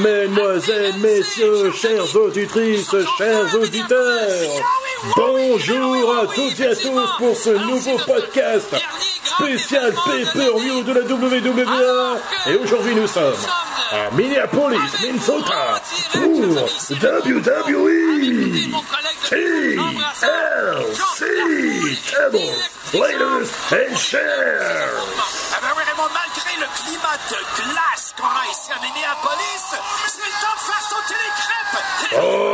Mesdemoiselles, messieurs, chères auditrices, chers auditeurs, bonjour à toutes et à tous pour ce nouveau podcast spécial pay-per-view de la WWE. Et aujourd'hui nous sommes à Minneapolis, Minnesota, pour WWE TLC Table Ladies and Chairs. Ah ben malgré le climat de glace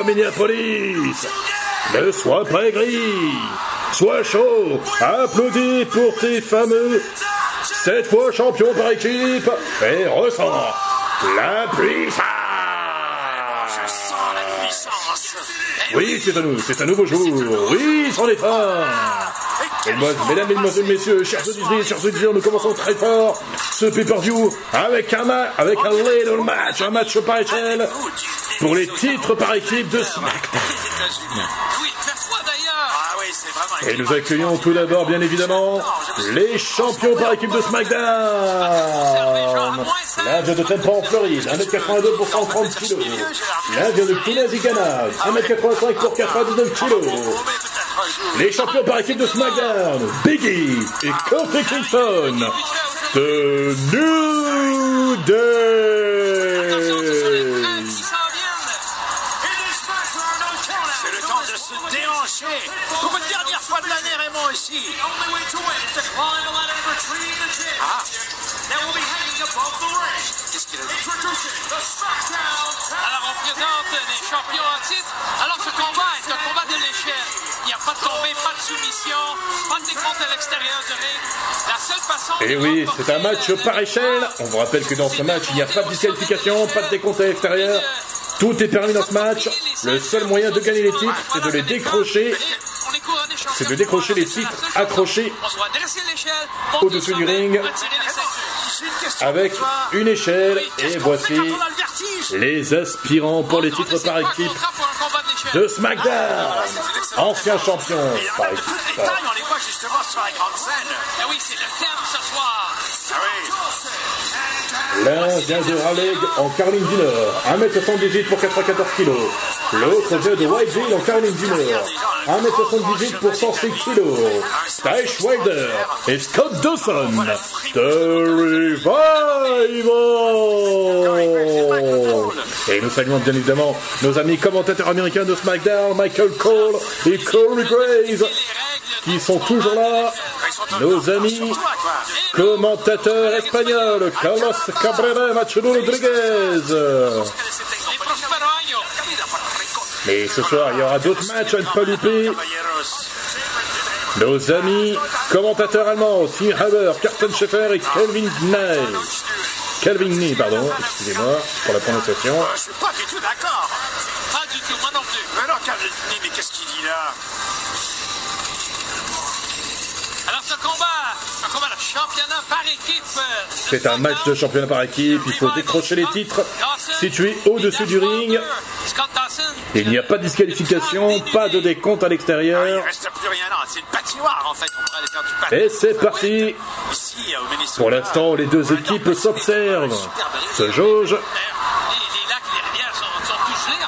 Minneapolis. Ne sois pas gris Sois chaud. Applaudis pour tes fameux Cette fois champion par équipe Et ressens la puissance. Oui, c'est à nous, c'est un nouveau jour. Oui, c'en est un. Mesdames, mesdemoiselles, messieurs, chers auditeurs, chers auditeurs, nous commençons très fort ce pay-per-view avec un, avec un little match, un match par échelle pour les titres par équipe de SmackDown. Ah Et nous accueillons tout d'abord, bien évidemment, les champions par équipe de SmackDown. L'un vient de Tampa en Floride, 1m82 pour 130 kg. L'un vient de Tunazigana, 1m85 pour 99 kg. Oh. Les champions par équipe de SmackDown, Biggie et Kofi Kingston de New Day. Pour une dernière fois de l'année, Raymond, ici. Ah. Qu'est-ce qu'il a dit Alors on présente les champions en titre. Alors ce combat est un combat de l'échelle. Il n'y a pas de tombée, pas de soumission, pas de décompte à l'extérieur du ring. La seule façon Et Eh oui, c'est un match par échelle. On vous rappelle que dans ce match, il n'y a pas de disqualification, pas de décompte à l'extérieur. Tout est permis dans ce match. Le seul moyen de gagner les titres, c'est de les décrocher, c'est de décrocher les titres accrochés au-dessus au du ring. avec une échelle. Et voici les aspirants pour les titres par équipe de SmackDown. Ancien champion par équipe. L'un vient de Raleigh en Caroline du Nord, 1m78 pour 94 kg. L'autre vient de Whiteville en Caroline du Nord, 1m78 pour 106 kg. Tash Wilder et Scott Dawson de Revival. Et nous saluons bien évidemment nos amis commentateurs américains de SmackDown, Michael Cole et Corey Graves, qui sont toujours là. Nos amis commentateurs espagnols, Carlos Cabrera et Machado Rodriguez. Mais ce soir, il y aura d'autres matchs à ne pas louper. Nos amis commentateurs allemands, Tim Haber, Carsten Schaeffer et Kelvin Nye. Kelvin Nye, pardon, excusez-moi pour la prononciation. Championnat par équipe. euh, C'est un match de championnat par équipe, il faut décrocher les titres situés au-dessus du ring. Il n'y a pas de disqualification, pas de décompte à l'extérieur. patin. Et c'est parti Minnesota. Pour l'instant, les deux équipes s'observent, se jaugent.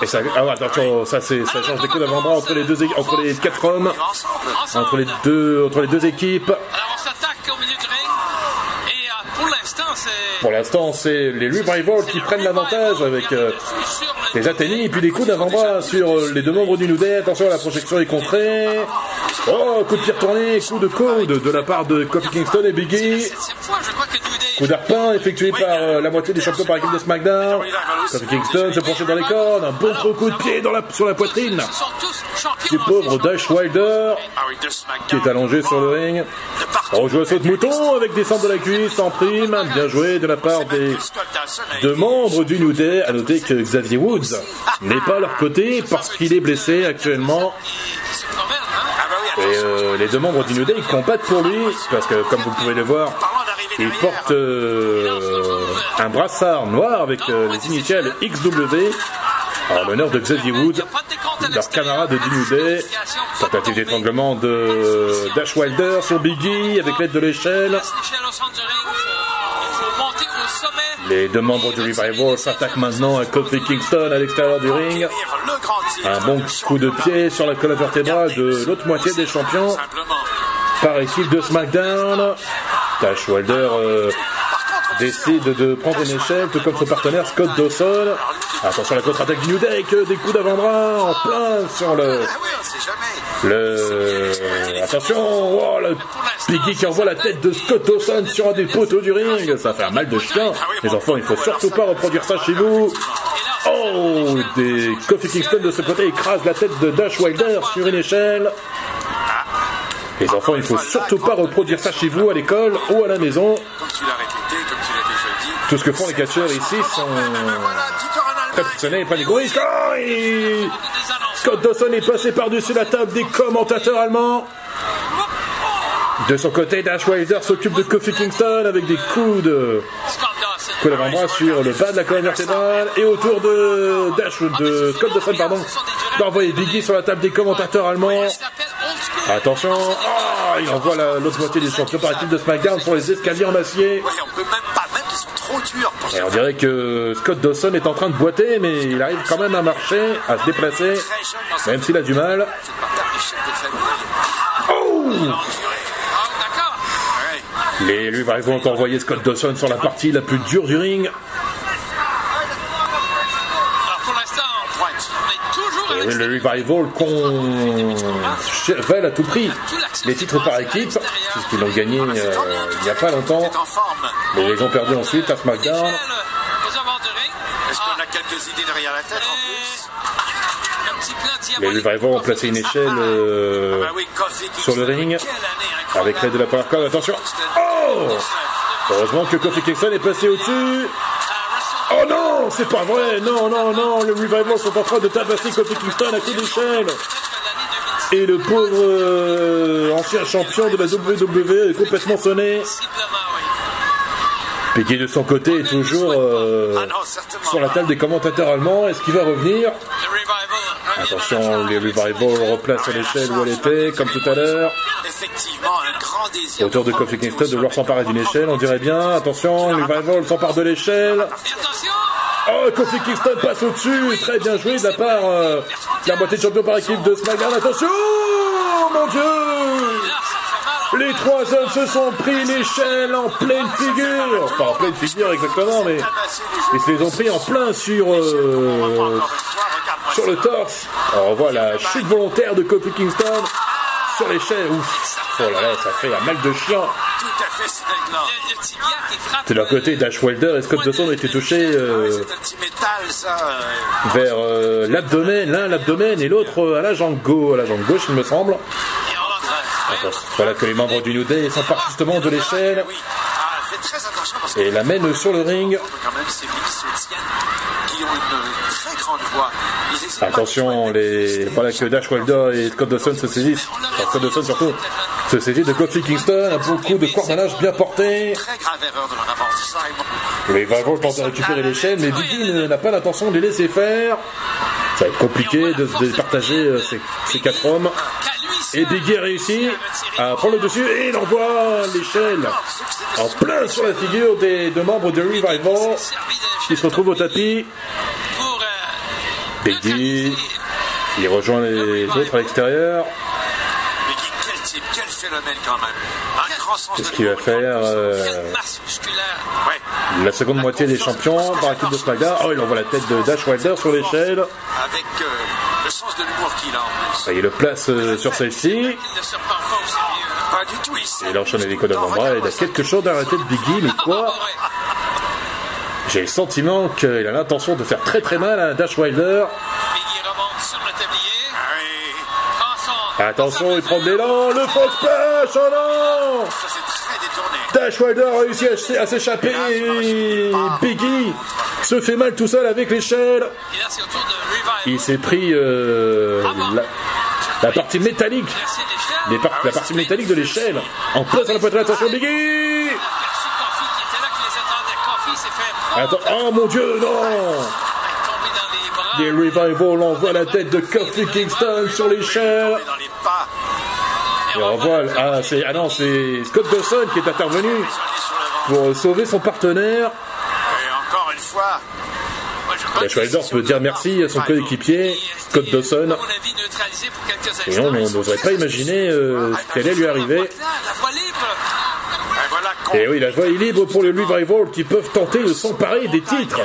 Et ça, ah ouais, ça c'est, ça change des coups d'avant-bras entre les deux, é- entre les quatre hommes, entre les deux, entre les deux équipes. Alors on s'attaque au milieu du ring. Et euh, pour l'instant, c'est. Pour l'instant, c'est les Revival qui prennent l'avantage avec euh, des athénies et puis des coups d'avant-bras sur euh, les deux membres du New Day. Attention, la projection est contrée. Oh, coup de pied retourné, coup de coude de la part de Kofi Kingston et Biggie. Coup d'arpin effectué par euh, la moitié des champions par équipe de SmackDown. Kofi Kingston se penche dans les cordes, un bon gros coup de pied dans la, sur la poitrine du pauvre Dash Wilder Ah qui est allongé sur le ring. De partout. On joue à saut de mouton avec des centres de la cuisse en prime. Bien joué de la part des deux membres du New Day. À noter que Xavier Woods n'est pas à leur côté parce qu'il est blessé actuellement. Hein. Et euh, les deux membres du New Day combattent pour lui parce que, comme vous pouvez le voir, il porte euh, un brassard noir avec euh, les initiales XW en l'honneur de Xavier de à leur camarade du New. Tentative d'étranglement de Dash Wilder sur Biggie avec l'aide de l'échelle. Les deux membres du Revival s'attaquent maintenant à Kofi Kingston à l'extérieur du ring. Un bon coup de pied sur la colonne vertébrale de l'autre moitié des champions par équipe de SmackDown. Dash Wilder euh, décide de prendre une échelle, tout comme son partenaire Scott Dawson. Attention à la contre-attaque du New euh, des coups d'avant-bras en plein sur le... Le... Attention, oh, le Biggie qui envoie la tête de Scott Dawson sur un des poteaux du ring. Ça fait un mal de chien. Les enfants, il faut surtout pas reproduire ça chez vous. Oh, des Kofi Kingston de ce côté écrase la tête de Dash Wilder sur une échelle. Les enfants, il faut surtout pas reproduire ça chez vous à l'école ou à la maison. Tout ce que font les catcheurs ici sont Voilà, Tito Ronaldo. très professionnels et pas des gros risques. Oh, Scott Dawson est passé par-dessus la table des commentateurs allemands. De son côté, Dash Wilder s'occupe de Kofi Kingston avec des coups de coups d'avant-bras sur le bas de la colonne vertébrale et autour de Dash de Scott Dawson pardon d'envoyer Biggie sur la table des commentateurs allemands. Attention, oh, il envoie la- l'autre moitié des champions par équipe de SmackDown sur les escaliers en acier. On peut même pas, même qu'ils sont trop durs pour Et on dirait que Scott Dawson est en train de boiter, mais il arrive quand même à marcher, à se déplacer, même s'il a du mal. famille. Oh Ah. Les lui vont envoyer Scott Dawson sur la partie la plus dure du ring. Alors pour l'instant, Pointe. on est toujours Et avec le revival qu'on veulent à tout prix les titres par équipe, puisqu'ils l'ont gagné euh, il n'y a pas longtemps. Mais ils ont perdu ensuite à SmackDown. Est-ce qu'on a quelques idées derrière la tête en plus Les. Revival ont placé une échelle euh, Bah oui, Kofi sur le ring avec l'aide de la Power. Attention Oh Heureusement que Kofi Kingston est passé au-dessus. C'est pas vrai Non, non, non Les Revival sont en train de tabasser Kofi Kingston à coup d'échelle. Et le pauvre euh, ancien champion de la WWE est complètement sonné. Peggy de son côté est toujours euh, sur la table des commentateurs allemands. Est-ce qu'il va revenir? Le Attention, les Revival replacent l'échelle où elle était, comme tout à l'heure. Autour de Kofi Kingston de vouloir s'emparer d'une échelle, on dirait bien. Attention, les Revival s'emparent de l'échelle. Oh, Kofi Kingston passe au-dessus. Très bien joué de la part euh, de la moitié de champion par équipe de SmackDown. Attention, mon Dieu. Les trois hommes se sont pris l'échelle en pleine figure. Pas en pleine figure exactement, mais ils se les ont pris en plein sur euh, le torse. On voit la chute volontaire de Kofi Kingston sur l'échelle. Ouf. Oh là là, ça fait un mal de chien. Tout à fait cinglant. Le, le tibia qui frappe. De leur côté, Dash Wilder et Scott Dawson ont été touchés euh, C'est un petit métal, ça. euh, vers euh, l'abdomen, l'un à l'abdomen et l'autre euh, à la jambe gauche, à la jambe gauche, il me semble. Voilà que les membres du New Day s'emparent justement de l'échelle. Ah, et la mènent sur le ring. Qui ont une très grande voix. Attention, les voilà que Dash Wilder et Scott Dawson se saisissent. Enfin, Scott Dawson surtout se saisit de Kofi Kingston, un beau coup de cordonnage bien porté. Très grave erreur de leur avoir dit ça. et bon, Les Vavos tentent de récupérer l'échelle, mais Biggie n'a pas l'intention de les laisser faire. Ça va être compliqué de se départager euh, ces, ces quatre hommes. Seul. Et Biggie réussit à prendre le dessus et il envoie l'échelle en plein sur la figure des deux membres de Revival qui se retrouvent au tapis. Biggie, il rejoint les autres à l'extérieur. Qu'est-ce qu'il va faire euh. La seconde moitié des champions par équipe de SmackDown? Oh, il envoie la tête de Dash Wilder sur l'échelle. Il le place euh, sur celle-ci. Et enchaîne les coups d'avant-bras. Il a quelque chose tête de Biggie, mais quoi? J'ai le sentiment qu'il a l'intention de faire très très mal à Dash Wilder. Biggie remonte sur le tablier. Ah. Attention, il prend de l'élan. Le faux splash, oh non. Dash Wilder a réussi à à s'échapper. Et Biggie se fait mal tout seul avec l'échelle. Il s'est pris euh, la, la partie métallique. Les par- la partie métallique de l'échelle en place sur la poitrine. Attention, Biggie Merci Kofi qui était là, qui les attendait. Kofi s'est fait prendre. Attends, oh mon dieu, non les Revival envoient la tête de Kofi Kingston sur l'échelle. Et on voit, ah, c'est, ah non, c'est Scott Dawson qui est intervenu pour sauver son partenaire. fois. Moi, je crois La Schweizer c'est peut dire merci à son coéquipier, Et, Scott Dawson. Et on on n'oserait pas imaginer euh, ce qui allait lui arriver. Et oui, la voie est libre pour les Revival qui peuvent tenter de s'emparer des titres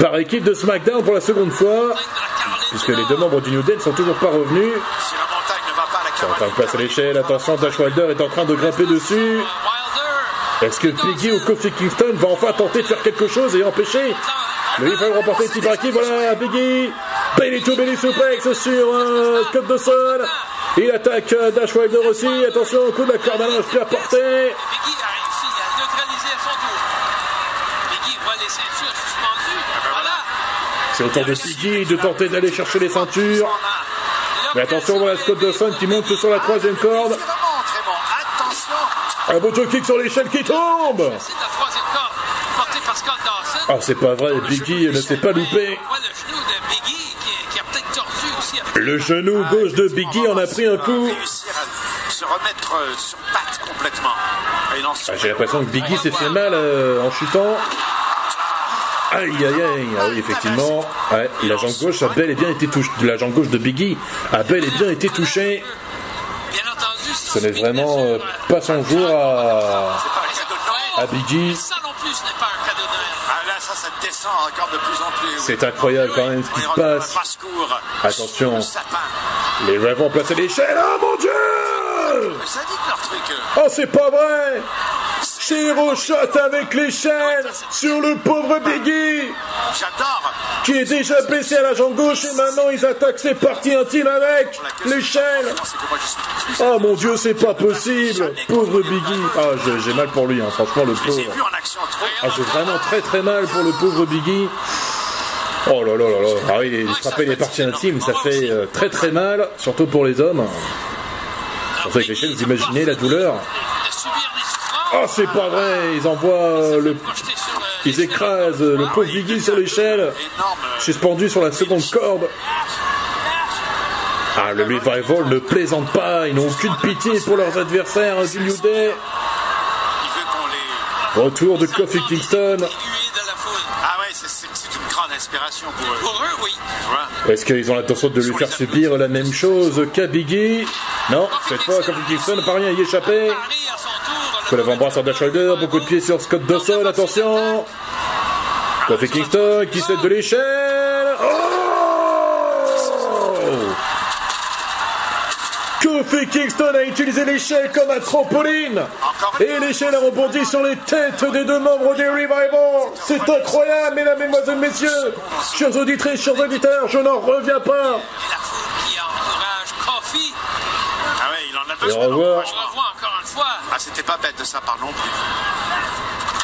par équipe de SmackDown pour la seconde fois, de puisque les deux membres du New Day ne sont toujours pas revenus. Sont en train de passer l'échelle, attention, Dash Wilder est en train de grimper dessus. Est-ce que Piggy ou Kofi Kingston va enfin tenter de faire quelque chose et empêcher le Revival remporter le titre équipe? Voilà, Piggy Belly to belly suplex sur euh, Scott Dawson. Il attaque euh, Dash Wilder aussi. Attention, coup de la corde à linge a porté. Biggie a réussi à neutraliser à son tour. Biggie voit les ceintures suspendues. Voilà. C'est au tour de Piggy de tenter d'aller chercher les ceintures. Mais attention, voilà Scott Dawson qui monte sur la troisième corde. Bon. Attention. Un beau kick sur l'échelle qui tombe. Corde. Ah, c'est pas vrai, Biggie ne s'est pas loupé. Le genou de Biggie Le gauche de Biggie en a pris un coup. Ah, J'ai l'impression que Biggie s'est fait mal euh, en chutant. Aïe aïe aïe, ah oui effectivement, ouais, la jambe gauche a bel et bien été touchée, la jambe gauche de Biggie a bel et bien été touchée. Bien entendu, si Ce n'est vraiment euh, pas son jour à, Biggie. Ah. C'est incroyable quand même ce qui se passe. Attention. Les Ravens ont placé l'échelle, oh mon dieu Oh c'est pas vrai Zéro shot avec l'échelle sur le pauvre Biggie J'adore. qui est déjà blessé à la jambe gauche et maintenant ils attaquent ses parties intimes avec suis plus. Oh mon dieu, c'est pas possible Pauvre Biggie Ah, j'ai- mal pour lui, hein, franchement, le pauvre. Ah, j'ai vraiment très très mal pour le pauvre Biggie. Oh là là là là. Ah oui, les frapper les parties intimes, ça fait euh, très très mal, surtout pour les hommes. Vous imaginez la douleur. Oh, c'est pas vrai Ils envoient euh, le... Ils écrasent euh, le pauvre Biggie sur l'échelle, suspendu sur la seconde corde. Ah, le Revival ne plaisante pas, ils n'ont aucune pitié pour leurs adversaires du New Day. Retour de Kofi Kingston. Pour eux. Pour eux, oui. Est-ce qu'ils ont l'intention de lui faire subir la même chose qu'à Biggie Non, cette fois, Kofi Kingston n'a pas rien à y échapper. D'avant-bras sur Dash beaucoup de pieds sur Scott Dawson, attention Kofi Kingston qui cède de l'échelle Oh Kofi Kingston a utilisé l'échelle comme un trampoline Et l'échelle a rebondi sur les têtes des deux membres des Revival C'est incroyable, mesdames, mesdemoiselles, messieurs Chers auditrices, chers auditeurs, je n'en reviens pas Et la foule qui encourage Kofi. Ah ouais, il en a Et besoin. au revoir. On revoit encore une fois. Ah, c'était pas bête de sa part non plus.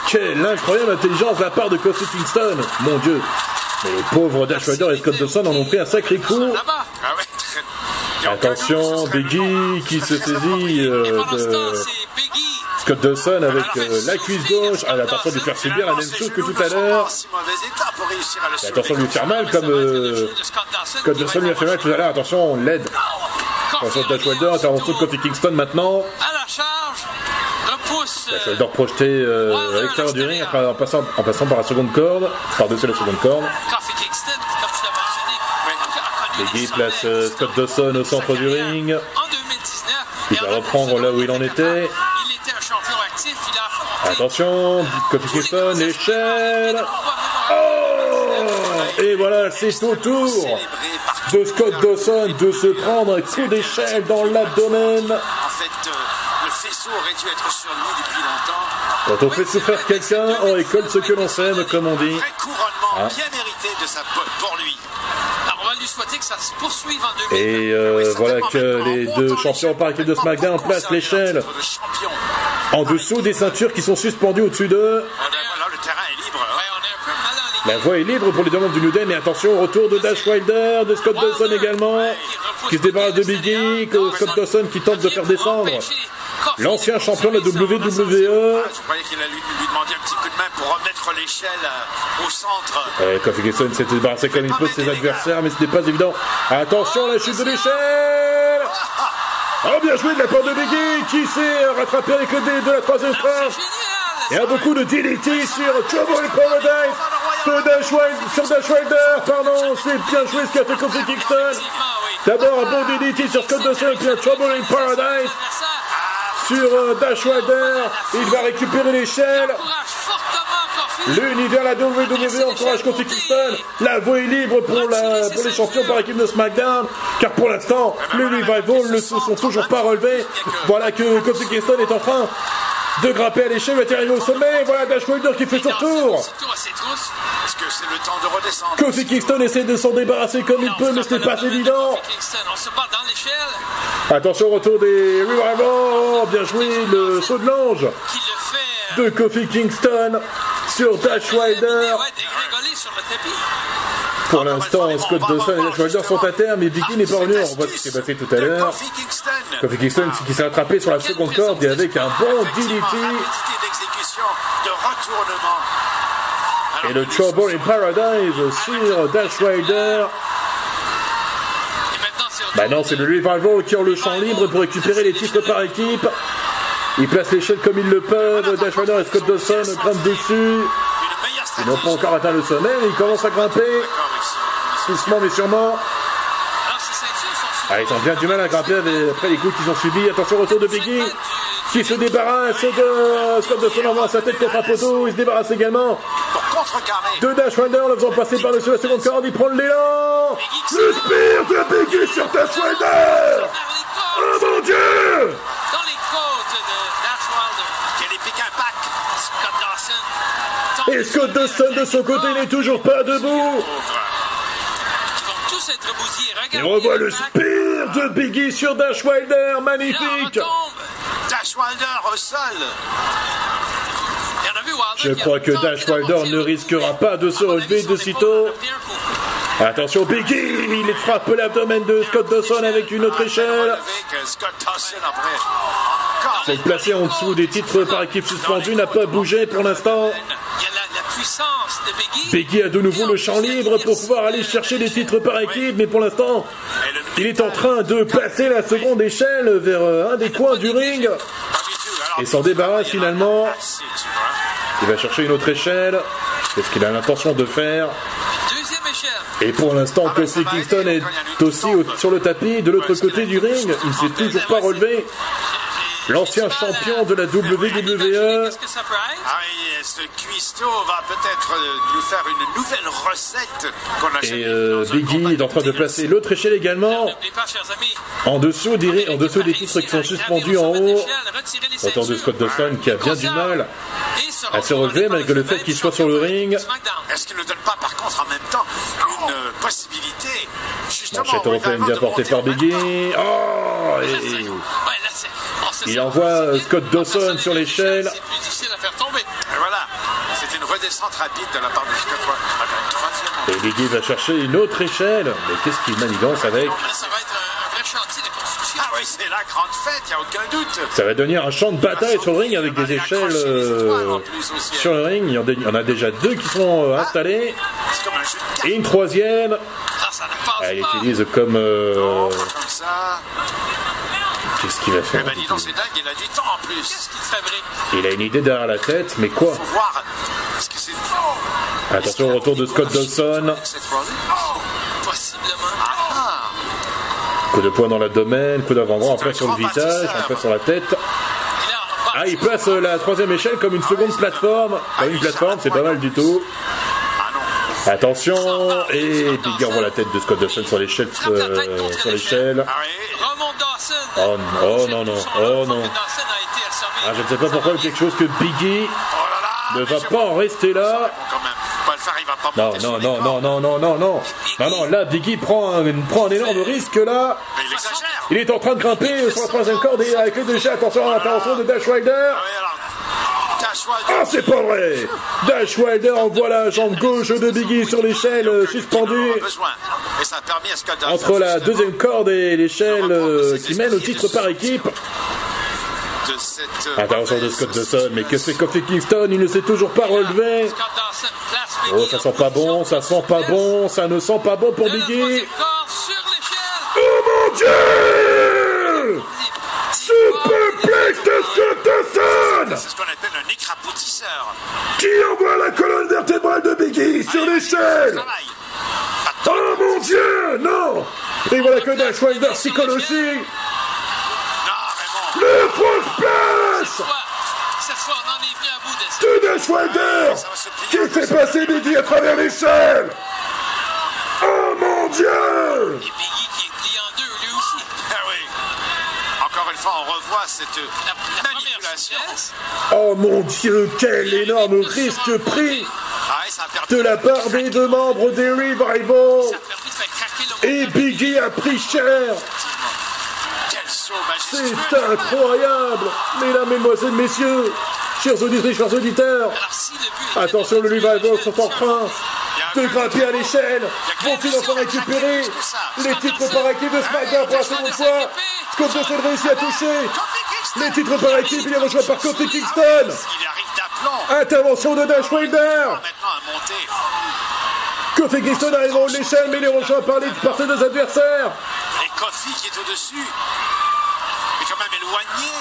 Quelle incroyable intelligence de la part de Kofi Kingston Mon dieu Mais les pauvres Dash Rider et Scott Dawson en ont pris un sacré coup Là-bas. Ah ouais, Attention, le qui se saisit euh, de. Scott Dawson avec euh, la cuisse gauche. Ah, attention de lui faire subir la même chose que tout à l'heure. attention de lui faire mal comme euh, Scott Dawson lui a fait mal tout à l'heure. Attention, on l'aide. Attention, Dash Wilder, intervention de Kofi Kingston maintenant. La. Dash Wilder projeté à l'extérieur du ring en passant, en passant par la seconde corde, par-dessus la seconde corde. Kofi Kingston, comme tu l'as mentionné, des place euh, Scott Dawson au centre du ring. En 2019. Il va en reprendre là où il en était. Il était un champion actif. Il a affronté. Attention, Kofi Kingston, l'échelle. Oh Et voilà, c'est au tour de Scott Dawson de se prendre un coup d'échelle dans l'abdomen. En fait, le faisceau aurait dû être sur lui depuis longtemps. Quand on fait souffrir quelqu'un, on récolte ce que l'on sème, comme on dit. Vrai couronnement Ah. bien mérité de sa pour lui. Alors, on va lui souhaiter que ça se poursuive en 2020. Et euh, voilà que les deux champions par équipe de SmackDown placent l'échelle Le champion. en dessous des ceintures qui sont suspendues au-dessus d'eux. Ligne. La voie est libre pour les demandes du New Day, mais attention, retour de Dash Wilder, de Scott Dawson également, qui se débarrasse de Biggie, Scott Dawson qui tente de faire descendre l'ancien champion de la WWE. Ah, je croyais qu'il allait lui, lui demander un petit coup de main pour remettre l'échelle euh, au centre. Euh, Kofi Kingston s'est débarrassé comme il peut de ses adversaires, mais ce n'est pas évident. Attention, la chute de l'échelle Oh, bien joué de la part de Biggie, qui s'est rattrapé avec le dé de la troisième corde. Génial! Il y a beaucoup de DDT sur Trouble in Paradise. sur Dash Wilder, pardon, c'est bien joué ce qu'a fait Kofi Kingston. D'abord un bon DDT sur Scott Dawson, puis un Trouble in Paradise sur euh, Dash Wilder. Il va récupérer l'échelle. L'univers la WWE encourage Kofi Kingston. La voie est libre pour, la, pour les champions par équipe de SmackDown. Car pour l'instant, les Revival ne se sont toujours pas relevés. Voilà que Kofi Kingston est en train de grimper à l'échelle, va arriver au sommet. Voilà Dash Wilder qui fait son tour. Que c'est le temps de redescendre Kofi Kingston essaie de s'en débarrasser comme il peut, mais ce n'est pas évident. Attention, retour des Revival. Bien joué, le saut de l'ange de Kofi Kingston sur Dash Wilder. Pour l'instant, Scott Dawson et Dash Wilder sont à terme, mais Vicky n'est pas revenu. On voit ce qui s'est passé tout à l'heure. Kofi Kingston. Kingston qui s'est attrapé sur la seconde corde et avec un bon DDT de retournement. Et le Trouble in Paradise sur Dash Wilder. Et maintenant, Bah c'est le Revival qui ont le champ libre pour récupérer les titres par équipe. Ils placent l'échelle comme ils le peuvent. Dash Wilder et Scott Dawson grimpent dessus. Ils n'ont pas encore atteint le sommet, ils commencent à grimper. Doucement mais sûrement. Ah, ils ont bien du mal à grimper après les coups qu'ils ont subis. Attention, retour de Biggie qui se débarrasse de Scott Dawson envoie sa tête contre un poteau. Il se débarrasse également Pour contrecarrer. de Dash Wilder le faisant passer par-dessus la seconde corde. Il prend l'élan. Le spear de Biggie sur Dash Wilder. Oh mon dieu Dans les côtes de Dash Wilder. Quel épique impact. Scott Dawson. Et Scott Dawson de son côté n'est toujours pas debout. Et on revoit le spear de Biggie sur Dash Wilder. Magnifique. Dash Wilder au sol. Je crois que Dash Wilder ne risquera pas de se relever de sitôt. Attention, Biggie, il frappe l'abdomen de Scott Dawson avec une autre échelle. Encore. Celle placée en dessous des titres par équipe suspendue n'a pas bougé pour l'instant. Biggie. A de nouveau le champ libre pour pouvoir aller chercher les titres par équipe, mais pour l'instant, il est en train de passer la seconde échelle vers euh, un des coins du ring. Et s'en débarrasse finalement. Il va chercher une autre échelle. C'est ce qu'il a l'intention de faire. Et pour l'instant, Kofi Kingston est aussi au- sur le tapis de l'autre côté du ring. Il ne s'est toujours pas relevé. L'ancien champion de la WWE. Qu'est-ce que ça peut être? Ah oui, ce cuistot va peut-être euh, nous faire une nouvelle recette qu'on a jamais Et euh, dans un Biggie est en train de placer l'autre échelle également. En dessous des, en dessous des titres qui sont suspendus en haut. Autour de Scott Dawson qui a bien du mal à se relever malgré le fait qu'il soit sur le ring. Est-ce qu'il ne donne pas par contre en même temps une euh, possibilité justement Manchette européenne bien portée par Biggie. Oh et il envoie euh, Scott Dawson sur l'échelle. C'est plus difficile à faire tomber. Et voilà, c'est une redescente rapide de la part de Scott. Ah ben. Et Biggie va chercher une autre échelle. Mais qu'est-ce qu'il manigance avec ça va être un, un vrai chantier de construction. Ah oui, c'est la grande fête, il n'y a aucun doute. Ça va devenir un champ de bataille sur le ring avec des échelles euh, sur le ring. Il y en a- déjà deux qui sont euh, installées. C'est comme un jeu de cartes. Et une troisième. Ah, ça Elle utilise comme... euh, Comme ça. Qu'est-ce qu'il va Eh faire ben dis donc, c'est dingue, il a du temps en plus. Qu'est-ce qu'il fabrique? Il a une idée derrière la tête, mais quoi Faut voir. Est-ce que c'est Attention au retour de Scott Dawson. Rollins Possiblement. Ah, Coup de poing dans l'abdomen, coup d'avant-bras, après sur le visage, après sur la tête. Ah, il place euh, la troisième échelle comme une seconde plateforme. Pas une plateforme, c'est pas mal du tout. ah. Attention Et Biggie envoie la tête de Scott Dawson sur l'échelle. euh, sur l'échelle. Ah. Remonte Dawson. Oh, oh non, non, oh non. Ah, je ne sais pas pourquoi, il y a quelque chose que Biggie Oh ne va pas en rester là. Non, non, non, non, non, non, non, non. Non, non, là, Biggie prend un, prend un énorme risque là. Il est en train de grimper sur la troisième corde et avec le déchet, attention à l'intervention de Dash Wilder. Ah c'est pas vrai. Dash Wilder envoie la jambe gauche de Biggie sur l'échelle euh, suspendue. Entre la deuxième corde et l'échelle euh, qui mène au titre par équipe. cette, euh, Attention de Scott Dawson, mais que fait Kofi Kingston? Il ne s'est toujours pas relevé. Oh, ça en sent pas bon, ça sent pas bon, ça ne sent pas bon pour Biggie. Oh mon dieu! Superplex de Scott Dawson Qui envoie la colonne vertébrale de Biggie sur l'échelle. Oh mon dieu, non. Et voilà que aussi Non, Raymond. Le splash fois, cette fois, on en est venu à bout de ça. de Dash Wilder qui fait passer Biggie à travers l'échelle. Oh mon dieu cette manipulation. souplesse, Oh mon dieu, quel énorme risque pris Ah de la part des deux membres des Revival. Et. Biggie a pris cher. C'est incroyable. Mesdames, Mesdemoiselles, Messieurs, chers auditrices, chers auditeurs, attention, le Revival sont en train de grimper à l'échelle. Vont-ils enfin récupérer les titres par équipe de SmackDown pour la seconde fois Scott Dawson réussit à toucher les titres par équipe. Il est rejoint par Kofi Kingston. Il arrive d'aplomb. Intervention de Dash Wilder. Kofi Kingston arrive en haut de l'échelle, mais il est rejoint par, les, par ses deux adversaires. Et Kofi qui est au-dessus. Mais quand même éloigné.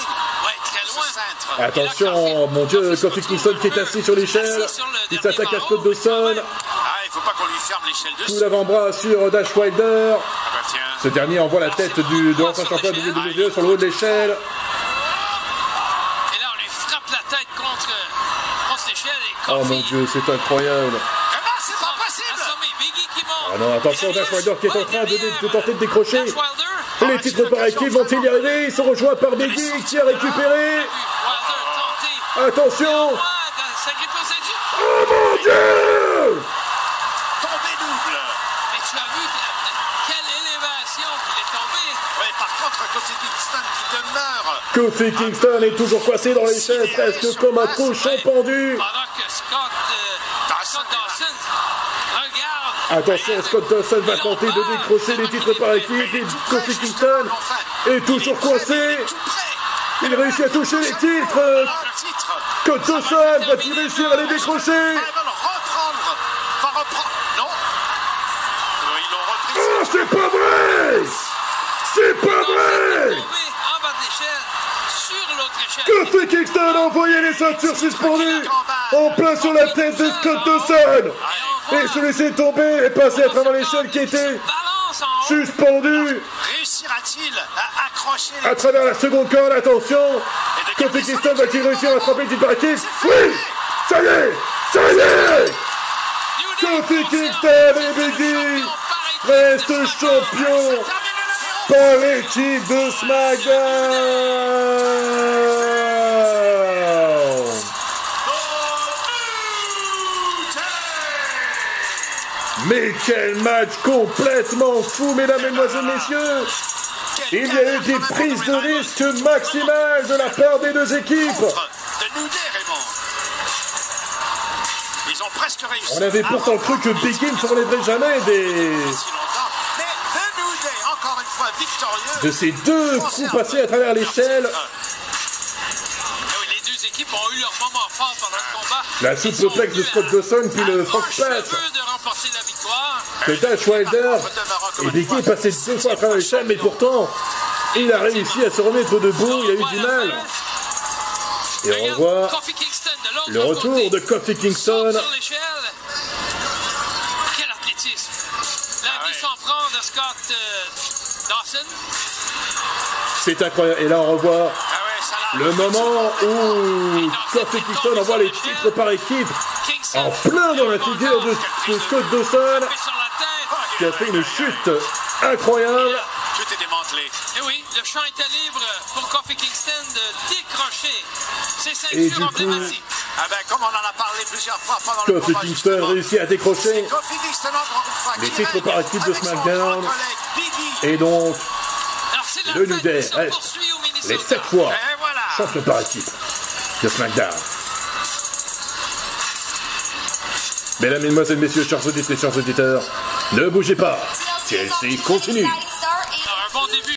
Ouais, très loin. Attention, mon Dieu, Kofi Kingston qui est assis sur l'échelle. Il s'attaque à Scott Dawson. Ah, il faut pas qu'on lui ferme l'échelle Tout dessus. l'avant-bras sur Dash Wilder. Ah bah tiens. Ce dernier envoie la tête du, de l'ancien champion de WWE sur le haut de l'échelle. Et là, on lui frappe la tête contre, contre l'échelle et Oh mon Dieu, c'est incroyable. Vraiment, c'est pas possible. qui monte. Ah non, attention, Dash Wilder qui est en train de, de tenter de décrocher. Les titres par équipe vont-ils y arriver? Ils sont rejoints par Biggie qui a récupéré. Attention Ah, dans- ça grippe aux yeux. Oh mon Dieu Tombé double. Mais tu as vu que- quelle élévation qu'il est tombé. Oui, par contre, Kofi Kingston qui demeure. Kofi Kingston est toujours coincé dans l'échelle, presque comme un cochon pendu. Attention, Scott Dawson va tenter de décrocher les titres par équipe Kofi Kingston est toujours coincé. Il réussit à toucher les titres. Scott Dawson va-t-il réussir à les décrocher Ah, échelle. Kofi Kingston a envoyé les ceintures suspendues en plein sur la tête de Scott Dawson et se laisser tomber et passer à travers l'échelle qui était suspendue Réussira-t-il à accrocher à travers la seconde corde. Attention. Kofi Kingston va-t-il réussir à attraper par équipe Oui! Ça y est! Ça y est! Kofi Kingston? et Biggie restent champions par l'équipe de SmackDown quel match complètement fou, mesdames, mesdemoiselles, messieurs Il y a eu des prises de risque maximales de la part des deux équipes. On avait pourtant cru que Big E ne se relèverait jamais des... de ces deux coups passés à travers l'échelle. Les deux équipes ont eu leur moment fort pendant le combat. La soupe de Scott Dawson, puis le un frog et Big E est passé deux fois à travers l'échelle, mais pourtant, il a réussi à se remettre debout, il a eu du mal. Et on voit le retour de Kofi Kingston. Quel athlétisme. La Ah vie ouais. s'en prend de Scott euh, Dawson. C'est incroyable. Et là, on revoit Ah le moment où Kofi Kingston envoie les titres par équipe en plein dans la figure de Scott Dawson, Tapé sur la tête. Qui a fait une chute incroyable. Tout est démantelé. Et oui, le champ était libre pour Kofi Kingston de décrocher ses Et ceintures du coup, emblématiques. Ah ben, comme on en a parlé plusieurs fois pendant le Kofi combat, Kingston réussit à décrocher. Kofi Kingston, Les titres par équipe de SmackDown. Et donc, Alors c'est la le New Day reste poursuit au Minnesota. les sept fois Et voilà. champion par équipe de SmackDown. Mesdames, Mesdemoiselles, Messieurs, chers auditrices, chers auditeurs, ne bougez pas. Chelsea continue.